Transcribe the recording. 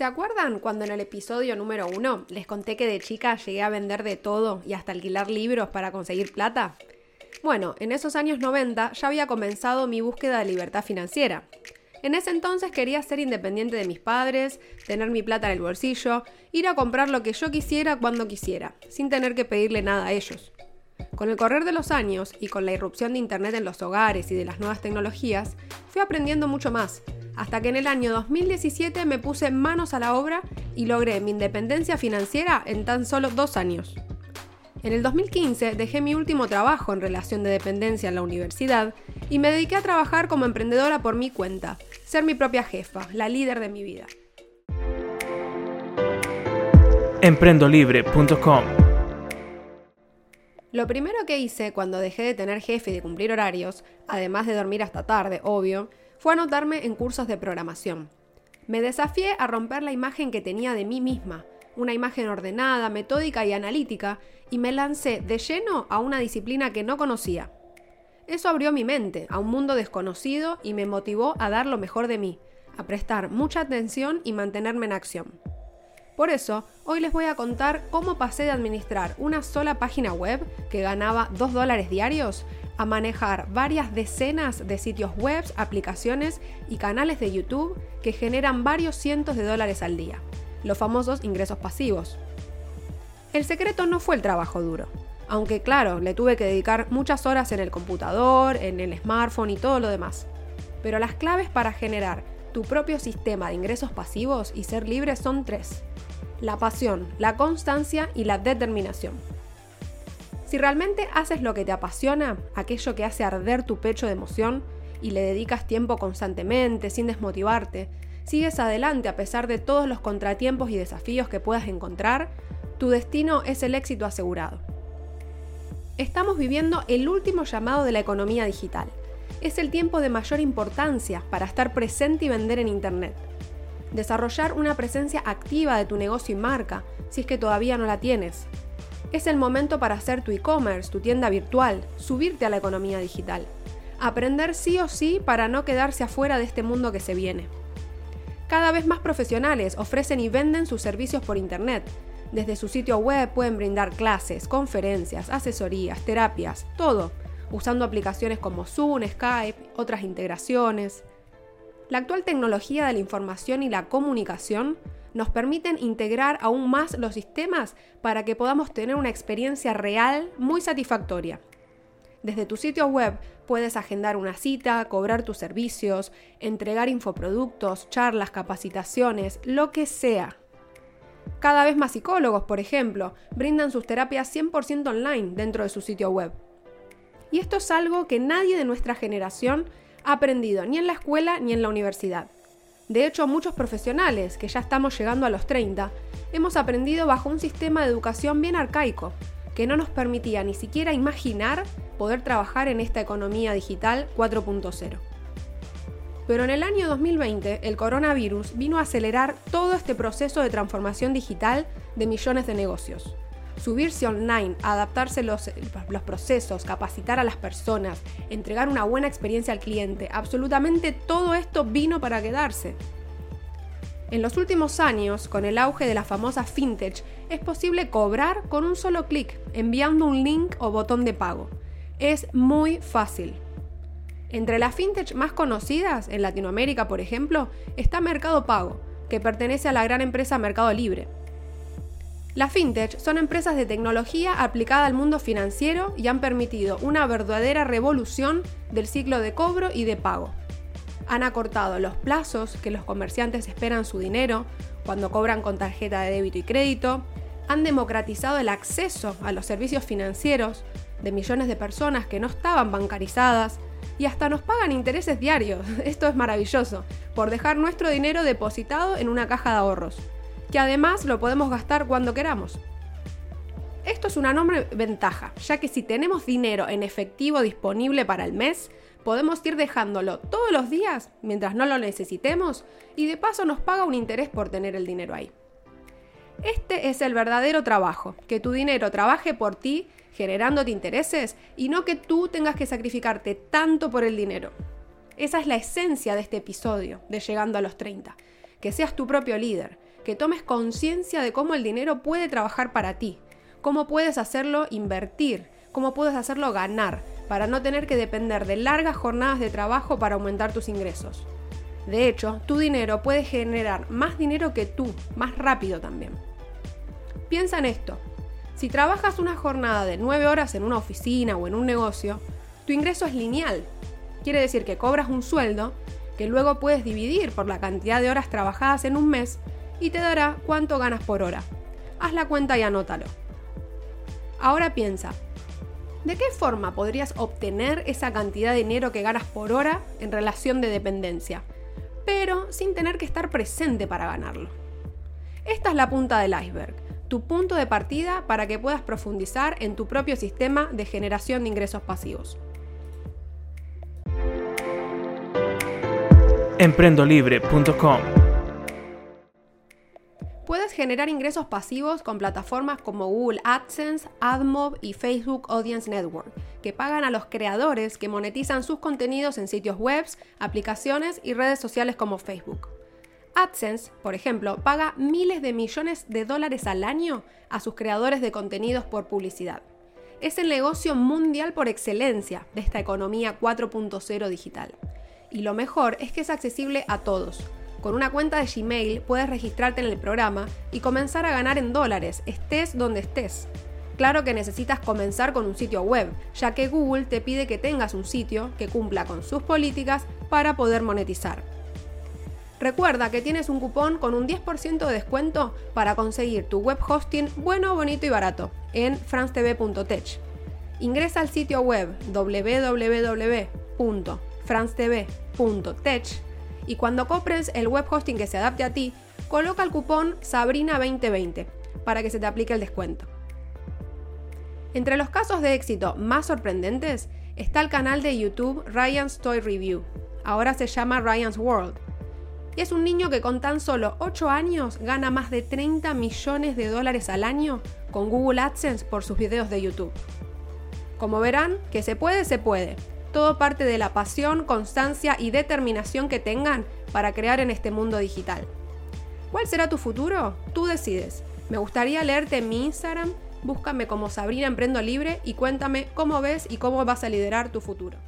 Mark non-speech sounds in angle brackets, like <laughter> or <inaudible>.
¿Se acuerdan cuando en el episodio número uno les conté que de chica llegué a vender de todo y hasta alquilar libros para conseguir plata? Bueno, en esos años 90 ya había comenzado mi búsqueda de libertad financiera. En ese entonces quería ser independiente de mis padres, tener mi plata en el bolsillo, ir a comprar lo que yo quisiera cuando quisiera, sin tener que pedirle nada a ellos. Con el correr de los años y con la irrupción de Internet en los hogares y de las nuevas tecnologías, fui aprendiendo mucho más, hasta que en el año 2017 me puse manos a la obra y logré mi independencia financiera en tan solo dos años. En el 2015 dejé mi último trabajo en relación de dependencia en la universidad y me dediqué a trabajar como emprendedora por mi cuenta, ser mi propia jefa, la líder de mi vida. Emprendolibre.com Lo primero que hice cuando dejé de tener jefe y de cumplir horarios, además de dormir hasta tarde, obvio, fue anotarme en cursos de programación. Me desafié a romper la imagen que tenía de mí misma, una imagen ordenada, metódica y analítica, y me lancé de lleno a una disciplina que no conocía. Eso abrió mi mente a un mundo desconocido y me motivó a dar lo mejor de mí, a prestar mucha atención y mantenerme en acción. Por eso, hoy les voy a contar cómo pasé de administrar una sola página web que ganaba 2 dólares diarios a manejar varias decenas de sitios web, aplicaciones y canales de YouTube que generan varios cientos de dólares al día, los famosos ingresos pasivos. El secreto no fue el trabajo duro, aunque claro, le tuve que dedicar muchas horas en el computador, en el smartphone y todo lo demás. Pero las claves para generar tu propio sistema de ingresos pasivos y ser libre son tres. La pasión, la constancia y la determinación. Si realmente haces lo que te apasiona, aquello que hace arder tu pecho de emoción, y le dedicas tiempo constantemente, sin desmotivarte, sigues adelante a pesar de todos los contratiempos y desafíos que puedas encontrar, tu destino es el éxito asegurado. Estamos viviendo el último llamado de la economía digital. Es el tiempo de mayor importancia para estar presente y vender en Internet. Desarrollar una presencia activa de tu negocio y marca, si es que todavía no la tienes. Es el momento para hacer tu e-commerce, tu tienda virtual, subirte a la economía digital. Aprender sí o sí para no quedarse afuera de este mundo que se viene. Cada vez más profesionales ofrecen y venden sus servicios por Internet. Desde su sitio web pueden brindar clases, conferencias, asesorías, terapias, todo, usando aplicaciones como Zoom, Skype, otras integraciones. La actual tecnología de la información y la comunicación nos permiten integrar aún más los sistemas para que podamos tener una experiencia real muy satisfactoria. Desde tu sitio web puedes agendar una cita, cobrar tus servicios, entregar infoproductos, charlas, capacitaciones, lo que sea. Cada vez más psicólogos, por ejemplo, brindan sus terapias 100% online dentro de su sitio web. Y esto es algo que nadie de nuestra generación ha aprendido ni en la escuela ni en la universidad. De hecho, muchos profesionales, que ya estamos llegando a los 30, hemos aprendido bajo un sistema de educación bien arcaico, que no nos permitía ni siquiera imaginar poder trabajar en esta economía digital 4.0. Pero en el año 2020 el coronavirus vino a acelerar todo este proceso de transformación digital de millones de negocios subirse online, adaptarse los, procesos, capacitar a las personas, entregar una buena experiencia al cliente, absolutamente todo esto vino para quedarse. En los últimos años, con el auge de la famosa fintech, es posible cobrar con un solo clic, enviando un link o botón de pago. Es muy fácil. Entre las fintech más conocidas, en Latinoamérica por ejemplo, está Mercado Pago, que pertenece a la gran empresa Mercado Libre. Las fintech son empresas de tecnología aplicada al mundo financiero y han permitido una verdadera revolución del ciclo de cobro y de pago. Han acortado los plazos que los comerciantes esperan su dinero cuando cobran con tarjeta de débito y crédito, han democratizado el acceso a los servicios financieros de millones de personas que no estaban bancarizadas y hasta nos pagan intereses diarios, <laughs> esto es maravilloso, por dejar nuestro dinero depositado en una caja de ahorros que además lo podemos gastar cuando queramos. Esto es una enorme ventaja, ya que si tenemos dinero en efectivo disponible para el mes, podemos ir dejándolo todos los días mientras no lo necesitemos y de paso nos paga un interés por tener el dinero ahí. Este es el verdadero trabajo, que tu dinero trabaje por ti generándote intereses y no que tú tengas que sacrificarte tanto por el dinero. Esa es la esencia de este episodio de Llegando a los 30, que seas tu propio líder, que tomes conciencia de cómo el dinero puede trabajar para ti, cómo puedes hacerlo invertir, cómo puedes hacerlo ganar, para no tener que depender de largas jornadas de trabajo para aumentar tus ingresos. De hecho, tu dinero puede generar más dinero que tú, más rápido también. Piensa en esto. Si trabajas una jornada de 9 horas en una oficina o en un negocio, tu ingreso es lineal. Quiere decir que cobras un sueldo que luego puedes dividir por la cantidad de horas trabajadas en un mes y te dará cuánto ganas por hora. Haz la cuenta y anótalo. Ahora piensa, ¿de qué forma podrías obtener esa cantidad de dinero que ganas por hora en relación de dependencia? Pero sin tener que estar presente para ganarlo. Esta es la punta del iceberg, tu punto de partida para que puedas profundizar en tu propio sistema de generación de ingresos pasivos. emprendolibre.com. Puedes generar ingresos pasivos con plataformas como Google AdSense, AdMob y Facebook Audience Network, que pagan a los creadores que monetizan sus contenidos en sitios web, aplicaciones y redes sociales como Facebook. AdSense, por ejemplo, paga miles de millones de dólares al año a sus creadores de contenidos por publicidad. Es el negocio mundial por excelencia de esta economía 4.0 digital y lo mejor es que es accesible a todos. Con una cuenta de Gmail puedes registrarte en el programa y comenzar a ganar en dólares, estés donde estés. Claro que necesitas comenzar con un sitio web, ya que Google te pide que tengas un sitio que cumpla con sus políticas para poder monetizar. Recuerda que tienes un cupón con un 10% de descuento para conseguir tu web hosting bueno, bonito y barato en franstv.tech. Ingresa al sitio web www franstv.tech y cuando compres el web hosting que se adapte a ti, coloca el cupón Sabrina2020 para que se te aplique el descuento. Entre los casos de éxito más sorprendentes está el canal de YouTube Ryan's Toy Review, ahora se llama Ryan's World, y es un niño que con tan solo 8 años gana más de 30 millones de dólares al año con Google AdSense por sus videos de YouTube. Como verán, que se puede, se puede. Todo parte de la pasión, constancia y determinación que tengan para crear en este mundo digital. ¿Cuál será tu futuro? Tú decides. Me gustaría leerte en mi Instagram, búscame como Sabrina Emprendo Libre y cuéntame cómo ves y cómo vas a liderar tu futuro.